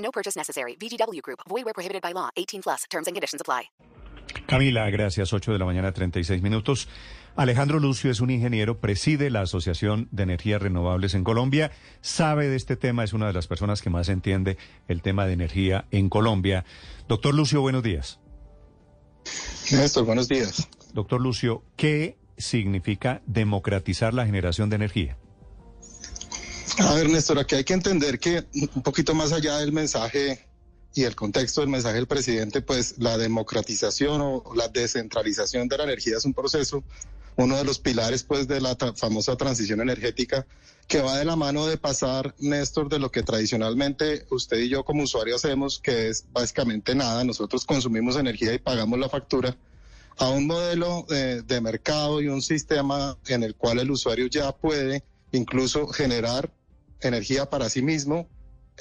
No purchase necessary. VGW Group. Void where prohibited by law. 18 plus. Terms and conditions apply. Camila, gracias. 8 de la mañana, 36 minutos. Alejandro Lucio es un ingeniero, preside la Asociación de Energías Renovables en Colombia, sabe de este tema, es una de las personas que más entiende el tema de energía en Colombia. Doctor Lucio, buenos días. Néstor, buenos días. Doctor Lucio, ¿qué significa democratizar la generación de energía? A ver, Néstor, aquí hay que entender que un poquito más allá del mensaje y el contexto del mensaje del presidente, pues la democratización o la descentralización de la energía es un proceso, uno de los pilares pues de la tra famosa transición energética que va de la mano de pasar, Néstor, de lo que tradicionalmente usted y yo como usuario hacemos, que es básicamente nada, nosotros consumimos energía y pagamos la factura, a un modelo de, de mercado y un sistema en el cual el usuario ya puede incluso generar energía para sí mismo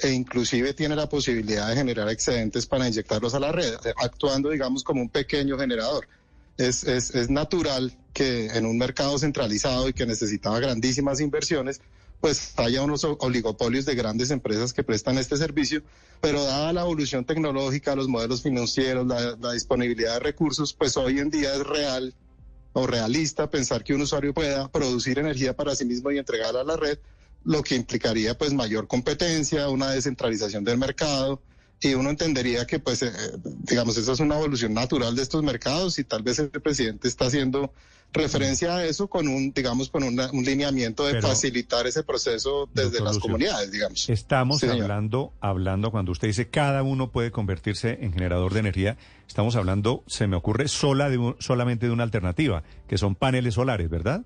e inclusive tiene la posibilidad de generar excedentes para inyectarlos a la red, actuando, digamos, como un pequeño generador. Es, es, es natural que en un mercado centralizado y que necesitaba grandísimas inversiones, pues haya unos oligopolios de grandes empresas que prestan este servicio, pero dada la evolución tecnológica, los modelos financieros, la, disponibilidad de recursos, pues hoy en día es real o realista pensar que un usuario pueda producir energía para sí mismo y entregarla a la red lo que implicaría pues mayor competencia, una descentralización del mercado y uno entendería que pues eh, digamos esa es una evolución natural de estos mercados y tal vez el presidente está haciendo referencia a eso con un digamos con una, un lineamiento de Pero, facilitar ese proceso desde las comunidades, digamos. Estamos Sí, señor. hablando, hablando cuando usted dice cada uno puede convertirse en generador de energía, estamos hablando, se me ocurre, sola de un- solamente de una alternativa, que son paneles solares, ¿verdad?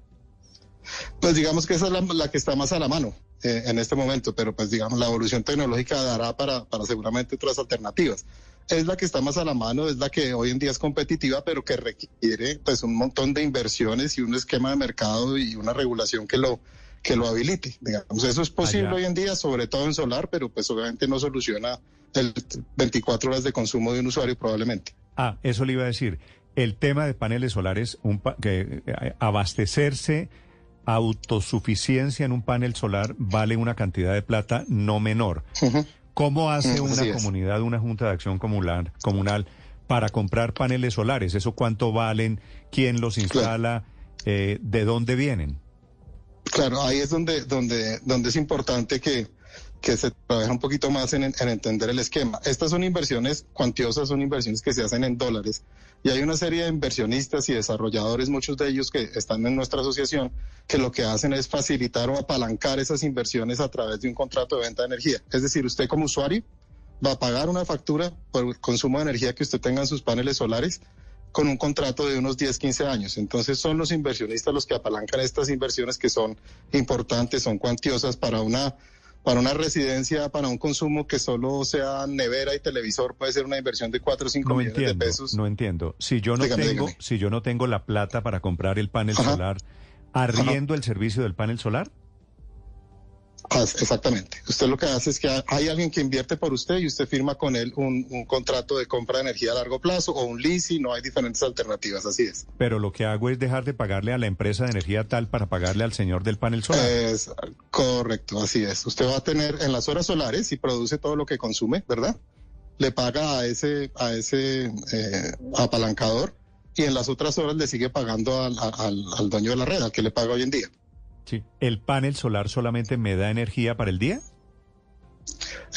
Pues digamos que esa es la, la que está más a la mano eh, en este momento, pero pues digamos la evolución tecnológica dará para, para seguramente otras alternativas. Es la que está más a la mano, es la que hoy en día es competitiva, pero que requiere pues un montón de inversiones y un esquema de mercado y una regulación que lo que lo habilite. Digamos, eso es posible Allá. hoy en día, sobre todo en solar, pero pues obviamente no soluciona el 24 horas de consumo de un usuario probablemente. Ah, eso le iba a decir. El tema de paneles solares, un pa- que eh, abastecerse, autosuficiencia en un panel solar vale una cantidad de plata no menor. ¿Cómo hace Mm, una así es. comunidad, una junta de acción comunal, comunal para comprar paneles solares? ¿Eso cuánto valen? ¿Quién los instala? Eh, ¿De dónde vienen? Claro, ahí es donde, donde, donde es importante que, que se trabaje un poquito más en, en entender el esquema. Estas son inversiones cuantiosas, son inversiones que se hacen en dólares. Y hay una serie de inversionistas y desarrolladores, muchos de ellos que están en nuestra asociación, que lo que hacen es facilitar o apalancar esas inversiones a través de un contrato de venta de energía. Es decir, usted como usuario va a pagar una factura por el consumo de energía que usted tenga en sus paneles solares con un contrato de unos 10, 15 años. Entonces son los inversionistas los que apalancan estas inversiones que son importantes, son cuantiosas para una para una residencia, para un consumo que solo sea nevera y televisor, puede ser una inversión de 4 o 5 No millones entiendo, de pesos. no entiendo. Si yo no Dígame, tengo, dígame. si yo no tengo la plata para comprar el panel Ajá. solar, ¿arriendo el servicio del panel solar? Ah, Exactamente. Usted lo que hace es que hay alguien que invierte por usted y usted firma con él un, un contrato de compra de energía a largo plazo o un leasing, no hay diferentes alternativas, así es. Pero lo que hago es dejar de pagarle a la empresa de energía tal para pagarle al señor del panel solar. Es correcto, así es. Usted va a tener en las horas solares y produce todo lo que consume, ¿verdad? Le paga a ese, a ese eh, apalancador y en las otras horas le sigue pagando al, al, al dueño de la red, al que le paga hoy en día. Sí. ¿El panel solar solamente me da energía para el día?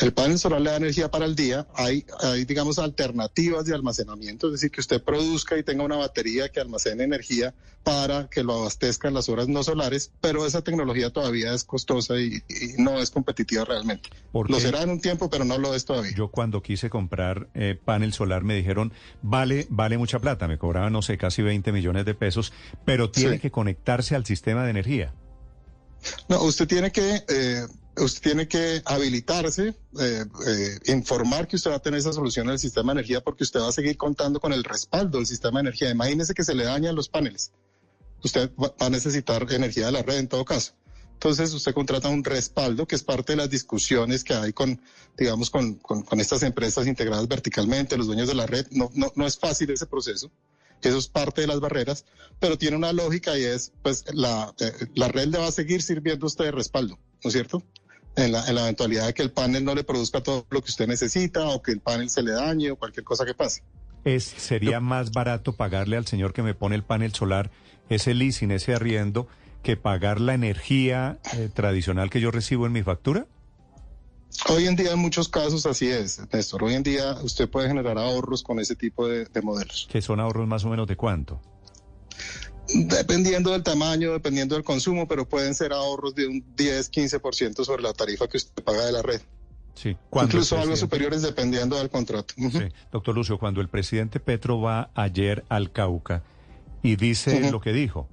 El panel solar le da energía para el día. Hay, hay, digamos, alternativas de almacenamiento, es decir, que usted produzca y tenga una batería que almacene energía para que lo abastezca en las horas no solares, pero esa tecnología todavía es costosa y, y no es competitiva realmente. ¿Por Lo será en un tiempo, pero no lo es todavía. Yo cuando quise comprar eh, panel solar me dijeron, vale, vale mucha plata, me cobraban, no sé, casi 20 millones de pesos, pero tiene Sí. que conectarse al sistema de energía. No, usted tiene que, eh, usted tiene que habilitarse, eh, eh, informar que usted va a tener esa solución en el sistema de energía porque usted va a seguir contando con el respaldo del sistema de energía. Imagínese que se le dañan los paneles. Usted va a necesitar energía de la red en todo caso. Entonces usted contrata un respaldo que es parte de las discusiones que hay con, digamos, con, con, estas empresas integradas verticalmente, los dueños de la red. No, no, no es fácil ese proceso. Eso es parte de las barreras, pero tiene una lógica y es, pues, la, eh, la red le va a seguir sirviendo a usted de respaldo, ¿no es cierto? En la, en la eventualidad de que el panel no le produzca todo lo que usted necesita o que el panel se le dañe o cualquier cosa que pase. Es, ¿Sería más barato pagarle al señor que me pone el panel solar ese leasing, ese arriendo, que pagar la energía eh, tradicional que yo recibo en mi factura? Hoy en día en muchos casos así es, Néstor. Hoy en día usted puede generar ahorros con ese tipo de, modelos. ¿Que son ahorros más o menos de cuánto? Dependiendo del tamaño, dependiendo del consumo, pero pueden ser ahorros de un 10, 15% sobre la tarifa que usted paga de la red. Sí. Incluso algo superiores dependiendo del contrato. Sí. Doctor Lucio, cuando el presidente Petro va ayer al Cauca y dice lo que dijo,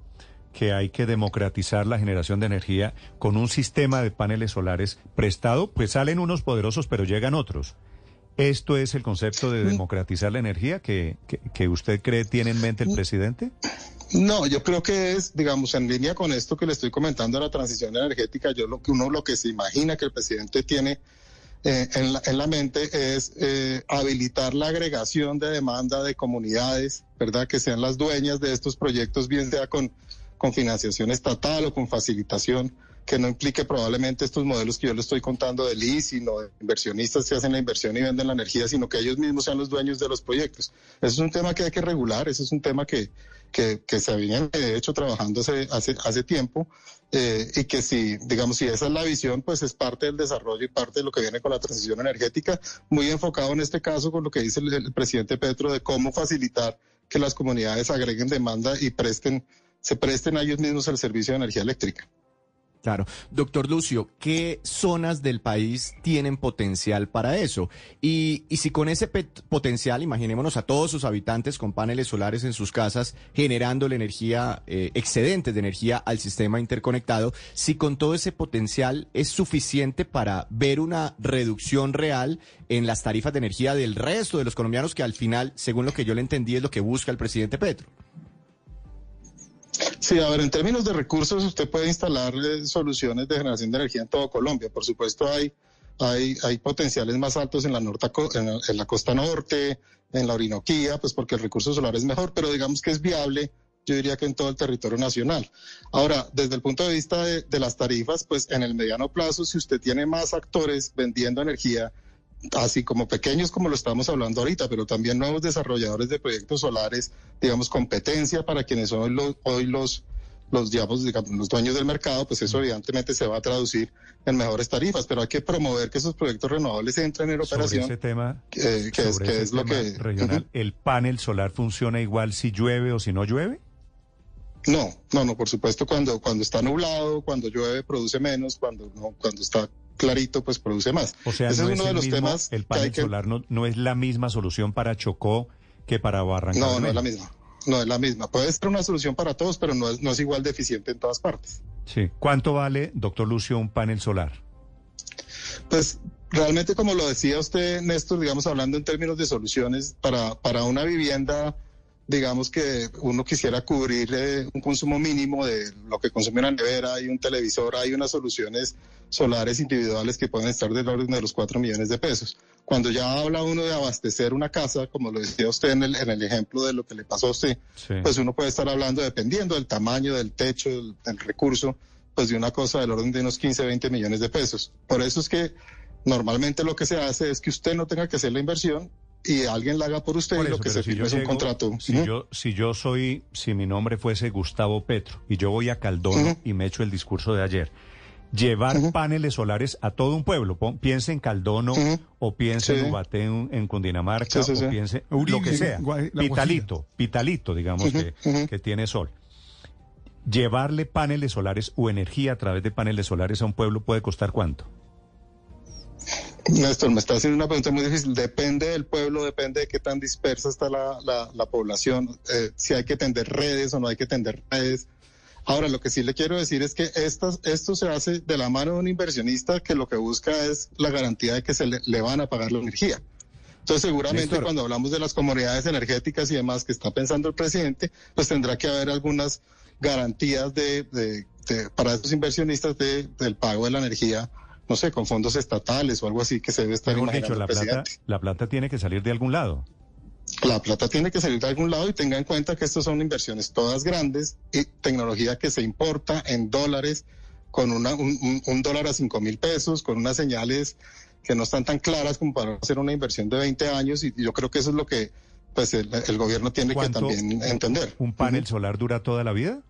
que hay que democratizar la generación de energía con un sistema de paneles solares prestado, pues salen unos poderosos, pero llegan otros. ¿Esto es el concepto de democratizar la energía que, que, usted cree tiene en mente el presidente? No, yo creo que es, digamos, en línea con esto que le estoy comentando de la transición energética, yo lo que uno lo que se imagina que el presidente tiene eh, en, la, en, la, mente es eh, habilitar la agregación de demanda de comunidades, ¿verdad? Que sean las dueñas de estos proyectos, bien sea con con financiación estatal o con facilitación que no implique probablemente estos modelos que yo le estoy contando de leasing o de inversionistas que hacen la inversión y venden la energía, sino que ellos mismos sean los dueños de los proyectos. Eso es un tema que hay que regular, ese es un tema que, que, se había de hecho trabajando hace, hace, hace tiempo eh, y que si, digamos, si esa es la visión, pues es parte del desarrollo y parte de lo que viene con la transición energética, muy enfocado en este caso con lo que dice el presidente Petro de cómo facilitar que las comunidades agreguen demanda y presten se presten a ellos mismos el servicio de energía eléctrica. Claro. Doctor Lucio, ¿qué zonas del país tienen potencial para eso? Y, y si con ese potencial, imaginémonos a todos sus habitantes con paneles solares en sus casas, generando la energía, eh, excedentes de energía al sistema interconectado, si con todo ese potencial es suficiente para ver una reducción real en las tarifas de energía del resto de los colombianos, que al final, según lo que yo le entendí, es lo que busca el presidente Petro. Sí, a ver, en términos de recursos, usted puede instalar eh, soluciones de generación de energía en todo Colombia. Por supuesto, hay, hay, hay potenciales más altos en la, norte, en, la, costa norte, en la Orinoquía, pues porque el recurso solar es mejor, pero digamos que es viable yo diría que en todo el territorio nacional. Ahora, desde el punto de vista de, las tarifas, pues en el mediano plazo, si usted tiene más actores vendiendo energía, así como pequeños como lo estamos hablando ahorita, pero también nuevos desarrolladores de proyectos solares, digamos, competencia para quienes son hoy los, hoy los, los, digamos, los dueños del mercado, pues eso evidentemente se va a traducir en mejores tarifas, pero hay que promover que esos proyectos renovables entren en operación. Sobre ese tema, que, es, lo que... Regional, ¿El panel solar funciona igual si llueve o si no llueve? No, no, no, por supuesto cuando, cuando está nublado, cuando llueve produce menos, cuando no, cuando está clarito, pues produce más. O sea, Ese es uno de los temas. El panel solar no, no es la misma solución para Chocó que para Barranca. No, no es la misma. No es la misma. Puede ser una solución para todos, pero no es, no es igual de eficiente en todas partes. Sí. ¿Cuánto vale, doctor Lucio, un panel solar? Pues realmente, como lo decía usted, Néstor, digamos, hablando en términos de soluciones, para, para una vivienda digamos que uno quisiera cubrir eh, un consumo mínimo de lo que consume una nevera y un televisor, hay unas soluciones solares individuales que pueden estar del orden de los 4 millones de pesos. Cuando ya habla uno de abastecer una casa, como lo decía usted en el, en el ejemplo de lo que le pasó a usted, pues uno puede estar hablando, dependiendo del tamaño del techo, del, del recurso, pues de una cosa del orden de unos 15, 20 millones de pesos. Por eso es que normalmente lo que se hace es que usted no tenga que hacer la inversión y alguien la haga por usted y lo que se firme es un contrato. Si, yo, si yo soy, si mi nombre fuese Gustavo Petro y yo voy a Caldono y me echo el discurso de ayer, llevar paneles solares a todo un pueblo, piense en Caldono o piense en Ubaté en, Cundinamarca o piense lo que sea, Pitalito, Pitalito, digamos que, que tiene sol. Llevarle paneles solares o energía a través de paneles solares a un pueblo puede costar cuánto? Néstor, me está haciendo una pregunta muy difícil. Depende del pueblo, depende de qué tan dispersa está la, la, población, eh, si hay que tender redes o no hay que tender redes. Ahora, lo que sí le quiero decir es que estas, esto se hace de la mano de un inversionista que lo que busca es la garantía de que se le, le van a pagar la energía. Entonces, seguramente Néstor. cuando hablamos de las comunidades energéticas y demás que está pensando el presidente, pues tendrá que haber algunas garantías de, de- de- para esos inversionistas de- del pago de la energía, no sé, con fondos estatales o algo así que se debe estar Mejor dicho, la el plata, la plata tiene que salir de algún lado. La plata tiene que salir de algún lado y tenga en cuenta que estas son inversiones todas grandes y tecnología que se importa en dólares con una, un, dólar a cinco mil pesos, con unas señales que no están tan claras como para hacer una inversión de 20 años y yo creo que eso es lo que pues el, el gobierno tiene que ¿Cuánto también entender. ¿Un panel solar dura toda la vida?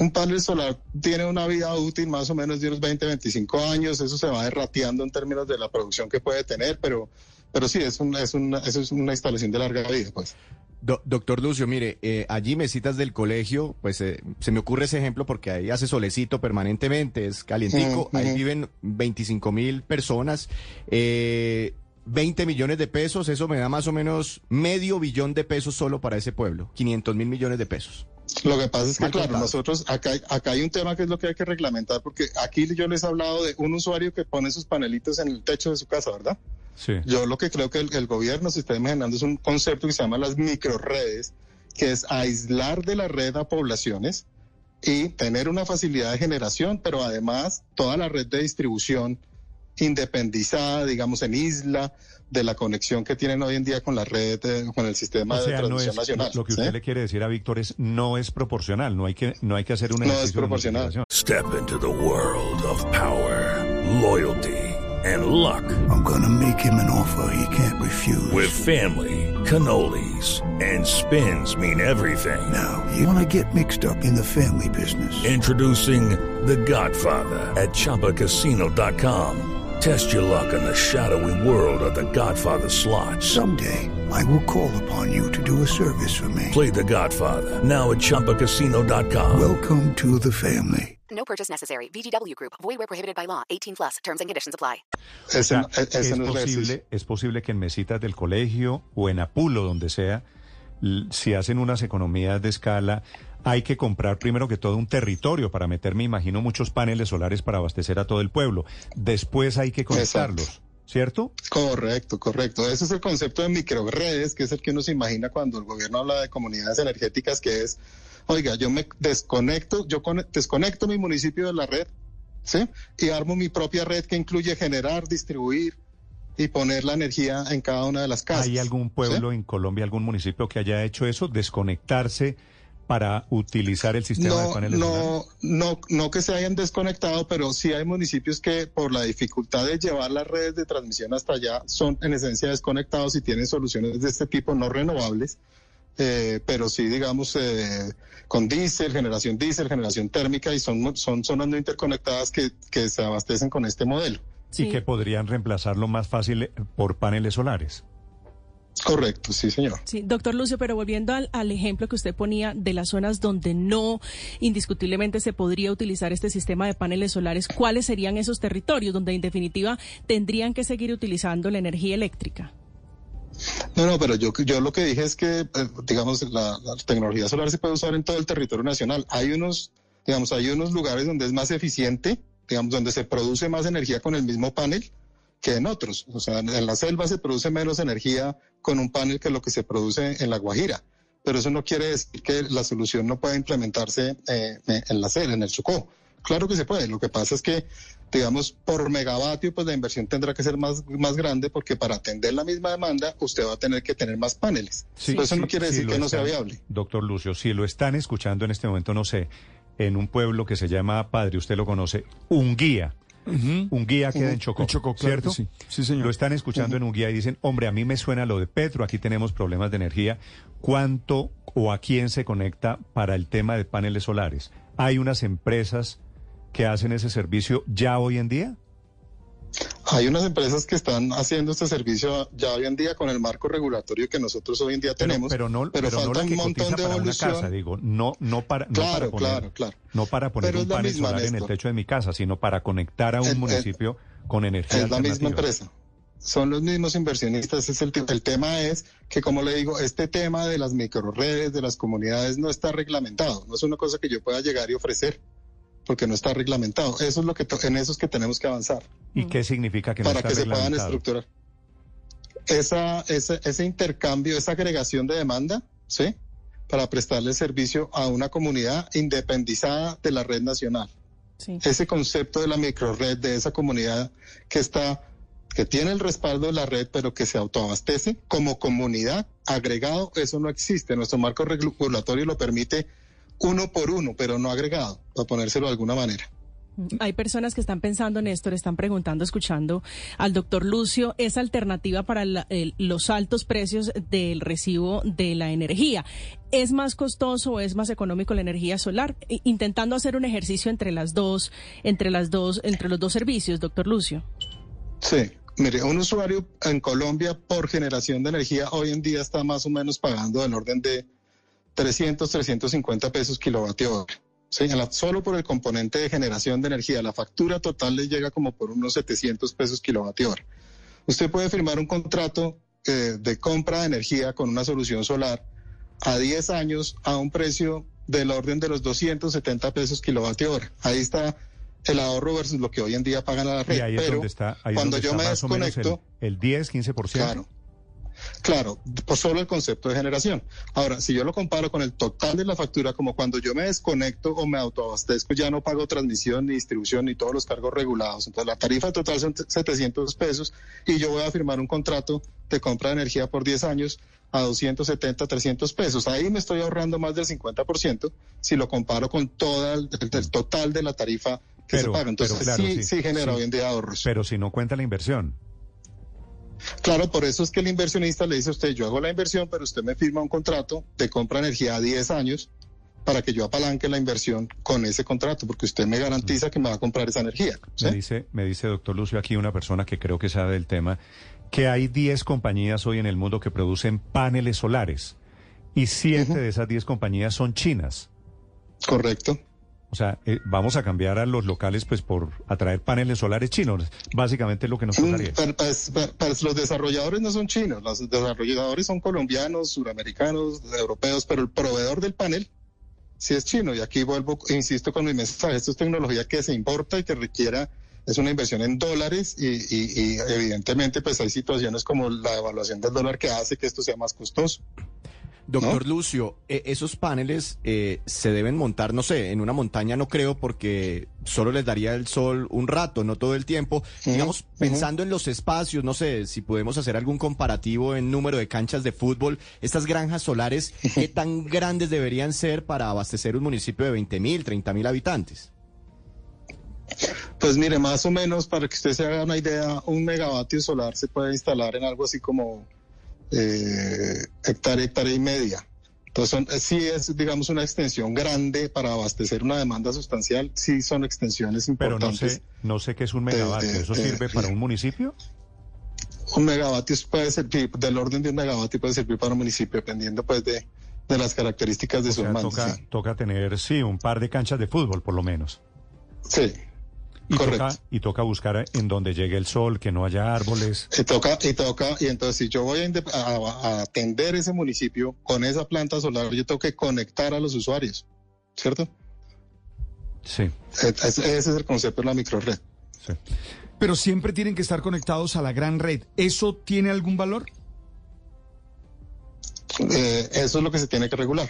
Un panel solar tiene una vida útil más o menos de unos 20, 25 años, eso se va derrateando en términos de la producción que puede tener, pero, pero sí, es, una, es, una, eso es una instalación de larga vida, pues. Do- doctor Lucio, mire, eh, allí mesitas del colegio, pues eh, se me ocurre ese ejemplo porque ahí hace solecito permanentemente, es calientico, ahí viven 25 mil personas, eh, 20 millones de pesos, eso me da más o menos medio billón de pesos solo para ese pueblo, 500 mil millones de pesos. Lo que pasa es que, claro, nosotros acá, hay- acá hay un tema que es lo que hay que reglamentar, porque aquí yo les he hablado de un usuario que pone sus panelitos en el techo de su casa, ¿verdad? Sí. Yo lo que creo que el, el gobierno se está imaginando es un concepto que se llama las microredes, que es aislar de la red a poblaciones y tener una facilidad de generación, pero además toda la red de distribución independizada, digamos, en isla, de la conexión que tienen hoy en día con la red, eh, con el sistema O de sea, no transmisión es, nacional. lo que ¿sí? usted le quiere decir a Víctor es no es proporcional, no hay que no hay que hacer un No es de proporcional. Step into the world of power, loyalty, and luck. I'm gonna make him an offer he can't refuse. With family, cannolis, and spins mean everything. now, you wanna get mixed up in the family business. Introducing The Godfather at ChumbaCasino.com. Test your luck in the shadowy world of The Godfather slot. Someday, I will call upon you to do a service for me. Play The Godfather now at ChumbaCasino.com. Welcome to the family. No purchase necessary. VGW Group. Void where prohibited by law. 18 plus. Terms and conditions apply. Ese, O sea, e- es, no es posible, es posible que en mesitas del colegio o en Apulo, donde sea, si hacen unas economías de escala, hay que comprar primero que todo un territorio para meter, me imagino, muchos paneles solares para abastecer a todo el pueblo. Después hay que conectarlos, ¿cierto? Correcto, correcto. Ese es el concepto de microredes, que es el que uno se imagina cuando el gobierno habla de comunidades energéticas, que es, oiga, yo me desconecto, yo con- desconecto mi municipio de la red, ¿sí? Y armo mi propia red que incluye generar, distribuir y poner la energía en cada una de las casas. ¿Hay algún ¿sí? pueblo en Colombia, algún municipio que haya hecho eso, desconectarse para utilizar el sistema de No, paneles solares? no, no, no que se hayan desconectado, pero sí hay municipios que por la dificultad de llevar las redes de transmisión hasta allá son en esencia desconectados y tienen soluciones de este tipo no renovables, eh, pero sí digamos eh, con diésel, generación diésel, generación térmica y son, son zonas no interconectadas que, que se abastecen con este modelo. Y que podrían reemplazarlo más fácil eh, por paneles solares. Correcto, sí señor. Sí, doctor Lucio, pero volviendo al, al ejemplo que usted ponía de las zonas donde no indiscutiblemente se podría utilizar este sistema de paneles solares, ¿cuáles serían esos territorios donde en definitiva tendrían que seguir utilizando la energía eléctrica? No, no, pero yo, yo lo que dije es que, eh, digamos, la, la tecnología solar se puede usar en todo el territorio nacional. Hay unos, digamos, hay unos lugares donde es más eficiente, digamos, donde se produce más energía con el mismo panel que en otros. O sea, en la selva se produce menos energía con un panel que lo que se produce en la Guajira. Pero eso no quiere decir que la solución no pueda implementarse eh, en la selva, en el Chocó. Claro que se puede. Lo que pasa es que, digamos, por megavatio, pues la inversión tendrá que ser más, más grande porque para atender la misma demanda, usted va a tener que tener más paneles. Pero eso no quiere sí decir que no sea viable. Doctor Lucio, si lo están escuchando en este momento, no sé, en un pueblo que se llama Padre, usted lo conoce, Unguía. Unguía queda en Chocó, En Chocó, claro ¿cierto? sí. Sí, señor. Lo están escuchando en Unguía y dicen, hombre, a mí me suena lo de Petro, aquí tenemos problemas de energía. ¿Cuánto o a quién se conecta para el tema de paneles solares? ¿Hay unas empresas que hacen ese servicio ya hoy en día? Hay unas empresas que están haciendo este servicio ya hoy en día con el marco regulatorio que nosotros hoy en día tenemos. pero no, pero pero no falta la que un montón de para una evolución. casa, digo, no, no para, no Claro, para poner, claro, claro. no para poner un la panel misma, solar en el techo de mi casa, sino para conectar a un El- el- municipio con energía Es la misma empresa. son los mismos inversionistas. Es el, el tema es que, como le digo, este tema de las microredes, de las comunidades, no está reglamentado. No es una cosa que yo pueda llegar y ofrecer, porque no está reglamentado. Eso es lo que en eso es que tenemos que avanzar. ¿Y qué significa que no para está que se puedan estructurar. Esa, ese, ese intercambio, esa agregación de demanda, ¿sí? Para prestarle servicio a una comunidad independizada de la red nacional. Sí. Ese concepto de la microred, de esa comunidad que está, que tiene el respaldo de la red, pero que se autoabastece como comunidad agregado, eso no existe. Nuestro marco regulatorio lo permite uno por uno, pero no agregado, para ponérselo de alguna manera. Hay personas que están pensando, Néstor, están preguntando, escuchando al doctor Lucio, esa alternativa para la- el- los altos precios del recibo de la energía. ¿Es más costoso o es más económico la energía solar? Intentando hacer un ejercicio entre las dos, entre las dos, entre los dos servicios, doctor Lucio. Sí, mire, un usuario en Colombia por generación de energía hoy en día está más o menos pagando del orden de 300, 350 pesos kilovatio hora. Sí, solo por el componente de generación de energía, la factura total le llega como por unos 700 pesos kilovatio hora. Usted puede firmar un contrato eh, de compra de energía con una solución solar a 10 años a un precio del orden de los 270 pesos kilovatio hora. Ahí está el ahorro versus lo que hoy en día pagan a la red. Y ahí es pero donde está, ahí es cuando donde yo está me más o menos el, desconecto, el 10, 15%. Claro. Claro, por solo el concepto de generación. Ahora, si yo lo comparo con el total de la factura, como cuando yo me desconecto o me autoabastezco, ya no pago transmisión ni distribución ni todos los cargos regulados. Entonces, la tarifa total son 700 pesos y yo voy a firmar un contrato de compra de energía por 10 años a 270, 300 pesos. Ahí me estoy ahorrando más del 50% si lo comparo con todo el, total de la tarifa que Pero- se paga. Entonces, pero claro, sí, sí, sí, genera sí. hoy en día ahorros. Pero si no cuenta la inversión. Claro, por eso es que el inversionista le dice a usted, yo hago la inversión, pero usted me firma un contrato de compra de energía a 10 años para que yo apalanque la inversión con ese contrato, porque usted me garantiza que me va a comprar esa energía. ¿sí? Me dice, me dice doctor Lucio aquí una persona que creo que sabe del tema, que hay 10 compañías hoy en el mundo que producen paneles solares y 7 de esas 10 compañías son chinas. Correcto. O sea, eh, vamos a cambiar a los locales pues por atraer paneles solares chinos. Básicamente es lo que nos Mm, tocaría. pero, pues, pues, los desarrolladores no son chinos, los desarrolladores son colombianos, suramericanos, europeos, pero el proveedor del panel sí es chino. Y aquí vuelvo, insisto con mi mensaje, esto es tecnología que se importa y que requiera, es una inversión en dólares y, y- y evidentemente pues hay situaciones como la devaluación del dólar que hace que esto sea más costoso. Doctor ¿No? Lucio, eh, esos paneles eh, se deben montar, no sé, en una montaña no creo porque solo les daría el sol un rato, no todo el tiempo. Digamos, pensando en los espacios, no sé, si podemos hacer algún comparativo en número de canchas de fútbol, estas granjas solares, ¿qué tan grandes deberían ser para abastecer un municipio de 20 mil, 30 mil habitantes? Pues mire, más o menos para que usted se haga una idea, un megavatio solar se puede instalar en algo así como eh, hectárea, hectárea y media. Entonces, son, eh, sí es, digamos, una extensión grande para abastecer una demanda sustancial, sí son extensiones Pero no importantes. sé, no sé qué es un megavatio. de- ¿Eso sirve para un municipio? Un megavatio puede servir, del orden de un megavatio puede servir para un municipio, dependiendo pues de, de las características de O su sea, demanda. toca, sí. toca tener, sí, un par de canchas de fútbol por lo menos. Sí, Y correcto. toca, y toca buscar en donde llegue el sol, que no haya árboles. Y toca, y toca, y entonces si yo voy a, inde- a- a atender ese municipio con esa planta solar, yo tengo que conectar a los usuarios, ¿cierto? Sí, E- Ese, ese es el concepto de la microred. sí. Pero siempre tienen que estar conectados a la gran red. ¿Eso tiene algún valor? Eh, eso es lo que se tiene que regular.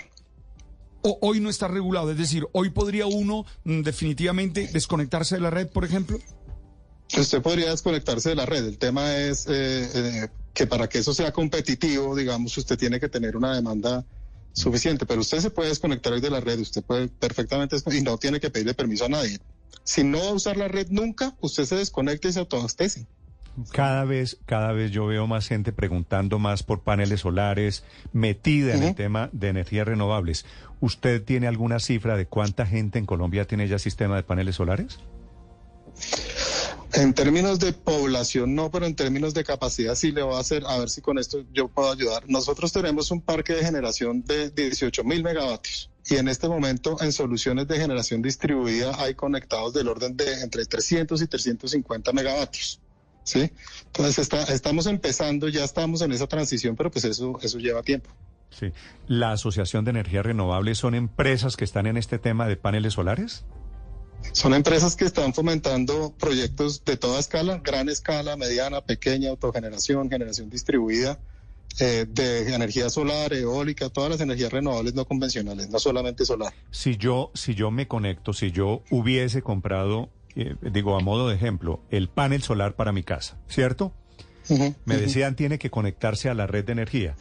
¿O hoy no está regulado? Es decir, hoy podría uno mm, definitivamente desconectarse de la red, por ejemplo. Usted podría desconectarse de la red. El tema es eh, eh, que para que eso sea competitivo, digamos, usted tiene que tener una demanda suficiente. Pero usted se puede desconectar de la red, usted puede perfectamente y no tiene que pedirle permiso a nadie. Si no va a usar la red nunca, usted se desconecta y se autoabastece. Cada vez, cada vez yo veo más gente preguntando más por paneles solares, metida en el tema de energías renovables. ¿Usted tiene alguna cifra de cuánta gente en Colombia tiene ya sistema de paneles solares? En términos de población no, pero en términos de capacidad sí le voy a hacer, a ver si con esto yo puedo ayudar. Nosotros tenemos un parque de generación de 18 mil megavatios y en este momento en soluciones de generación distribuida hay conectados del orden de entre 300 y 350 megavatios. ¿Sí? Entonces está, estamos empezando, ya estamos en esa transición, pero pues eso, eso lleva tiempo. Sí. ¿La Asociación de Energías Renovables son empresas que están en este tema de paneles solares? Son empresas que están fomentando proyectos de toda escala, gran escala, mediana, pequeña, autogeneración, generación distribuida, eh, de energía solar, eólica, todas las energías renovables no convencionales, no solamente solar. Si yo, si yo me conecto, si yo hubiese comprado, eh, digo a modo de ejemplo, el panel solar para mi casa, ¿cierto? Me decían tiene que conectarse a la red de energía.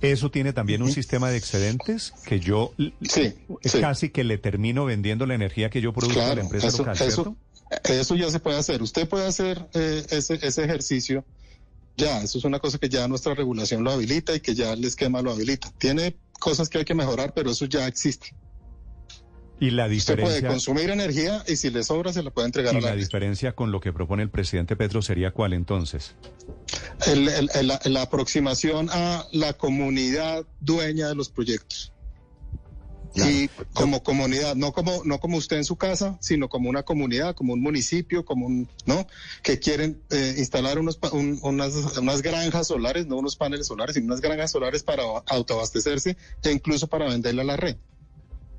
¿Eso tiene también un sistema de excedentes que yo l- Sí, sí. casi que le termino vendiendo la energía que yo produzco a la empresa eso, local, ¿cierto? eso, eso ya se puede hacer. Usted puede hacer eh, ese, ese ejercicio. Ya, eso es una cosa que ya nuestra regulación lo habilita y que ya el esquema lo habilita. Tiene cosas que hay que mejorar, pero eso ya existe. Y la Usted puede diferencia, consumir energía y si le sobra se la puede entregar y a la la diferencia con lo que propone el presidente Petro sería cuál entonces? El- el- el- la, la aproximación a la comunidad dueña de los proyectos. Y como comunidad, no como, no como usted en su casa, sino como una comunidad, como un municipio, como un, ¿no? Que quieren eh, instalar unos, pa- un- unas, unas granjas solares, no unos paneles solares, sino unas granjas solares para autoabastecerse e incluso para venderle a la red.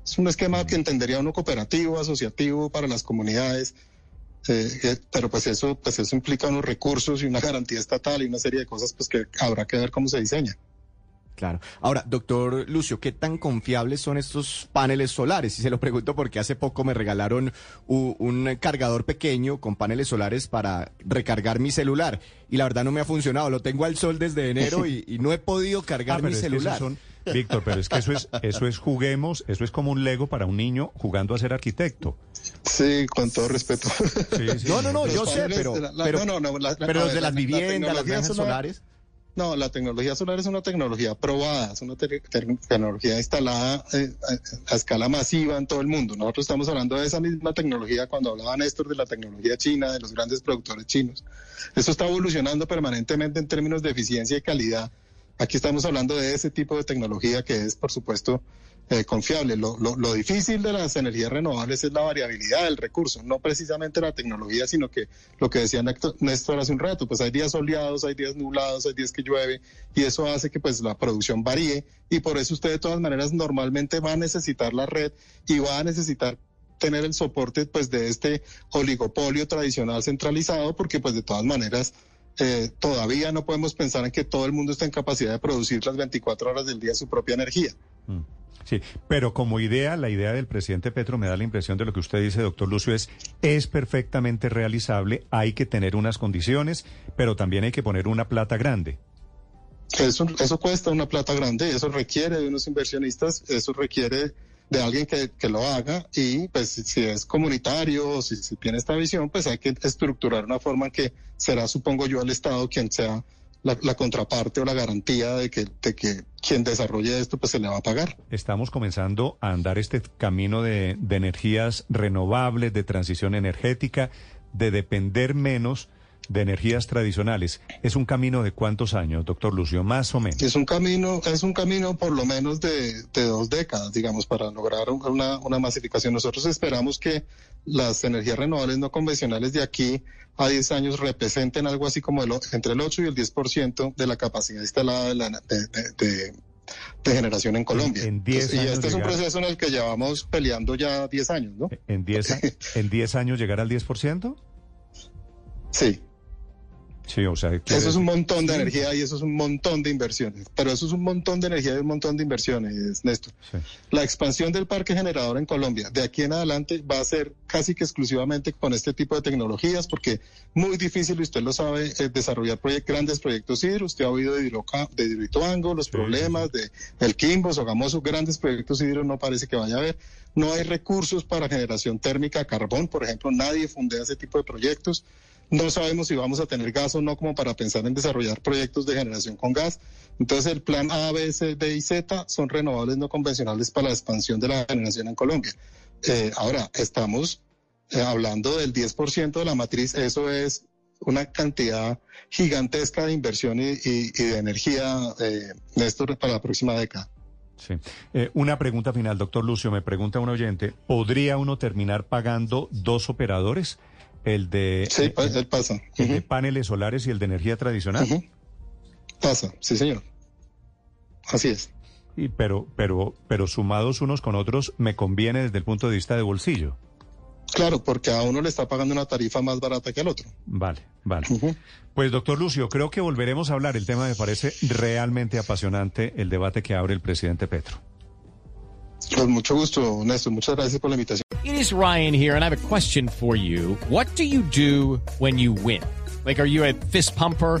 Es un esquema que entendería uno cooperativo, asociativo para las comunidades, eh, eh, pero pues eso, pues eso implica unos recursos y una garantía estatal y una serie de cosas pues que habrá que ver cómo se diseña. Claro. Ahora, doctor Lucio, ¿qué tan confiables son estos paneles solares? Y se lo pregunto porque hace poco me regalaron un cargador pequeño con paneles solares para recargar mi celular. Y la verdad no me ha funcionado. Lo tengo al sol desde enero y, y no he podido cargar Ah, mi es que esos celular. son- Víctor, pero es que eso es, eso es juguemos, eso es como un Lego para un niño jugando a ser arquitecto. Sí, con todo respeto. Sí, sí. No, no, no, Los yo sé, pero, la- la- pero, no, no, no, la- la- pero a los ver, de la- las la viviendas, las granjas solar- solares. No, la tecnología solar es una tecnología probada, es una te- te- tecnología instalada eh, a, a escala masiva en todo el mundo. Nosotros estamos hablando de esa misma tecnología cuando hablaba Néstor de la tecnología china, de los grandes productores chinos. Esto está evolucionando permanentemente en términos de eficiencia y calidad. Aquí estamos hablando de ese tipo de tecnología que es, por supuesto, eh, confiable. Lo, lo- lo difícil de las energías renovables es la variabilidad del recurso, no precisamente la tecnología, sino que lo que decía Néstor hace un rato, pues hay días soleados, hay días nublados, hay días que llueve y eso hace que pues la producción varíe y por eso usted de todas maneras normalmente va a necesitar la red y va a necesitar tener el soporte pues de este oligopolio tradicional centralizado porque pues de todas maneras eh, todavía no podemos pensar en que todo el mundo está en capacidad de producir las 24 horas del día su propia energía. Mm. Sí, pero como idea, la idea del presidente Petro me da la impresión de lo que usted dice, doctor Lucio, es, es perfectamente realizable, hay que tener unas condiciones, pero también hay que poner una plata grande. Eso, eso cuesta una plata grande, eso requiere de unos inversionistas, eso requiere de alguien que, que lo haga y pues si, es comunitario si, si tiene esta visión, pues hay que estructurar una forma que será, supongo yo, el Estado quien sea la, la contraparte o la garantía de que, de que quien desarrolle esto pues se le va a pagar. Estamos comenzando a andar este camino de, de energías renovables, de transición energética, de depender menos de energías tradicionales. ¿Es un camino de cuántos años, doctor Lucio? Más o menos. Es un camino, es un camino por lo menos de, de dos décadas, digamos, para lograr un- una, una masificación. Nosotros esperamos que las energías renovables no convencionales de aquí a 10 años representen algo así como el entre el 8 y el 10% de la capacidad instalada de, la- de- de- de- de generación en Colombia. en 10 y años este es un proceso en el que llevamos peleando ya 10 años, ¿no? ¿En 10, a- en 10 años llegar al 10%? Sí. Sí, o sea, Eso es un montón de energía y eso es un montón de inversiones. Pero eso es un montón de energía y un montón de inversiones, Néstor. Sí. La expansión del parque generador en Colombia de aquí en adelante va a ser casi que exclusivamente con este tipo de tecnologías porque muy difícil, usted lo sabe, eh, desarrollar proye- grandes proyectos hidro. Usted ha oído de, Hidroca- de Hidroituango, los Sí, problemas de el Quimbo, Sogamoso, grandes proyectos hidro no parece que vaya a haber. No hay recursos para generación térmica a carbón, por ejemplo, nadie fundea ese tipo de proyectos. No sabemos si vamos a tener gas o no como para pensar en desarrollar proyectos de generación con gas. Entonces el plan A, B, C, D y Z son renovables no convencionales para la expansión de la generación en Colombia. Eh, ahora, estamos eh, hablando del 10% de la matriz, eso es una cantidad gigantesca de inversión y, de energía, eh, Néstor, para la próxima década. Sí. Eh, una pregunta final, doctor Lucio. Me pregunta un oyente, ¿podría uno terminar pagando dos operadores? El de, Sí, él pasa. el de paneles solares y el de energía tradicional. Pasa, sí, señor. Así es. Y pero, pero, pero sumados unos con otros, me conviene desde el punto de vista de bolsillo. Claro, porque a uno le está pagando una tarifa más barata que al otro. Vale, vale. Pues doctor Lucio, creo que volveremos a hablar. El tema me parece realmente apasionante, el debate que abre el presidente Petro. Con mucho gusto, Néstor. Muchas gracias por la invitación. It is Ryan here, and I have a question for you. What do you do when you win? Like, are you a fist pumper?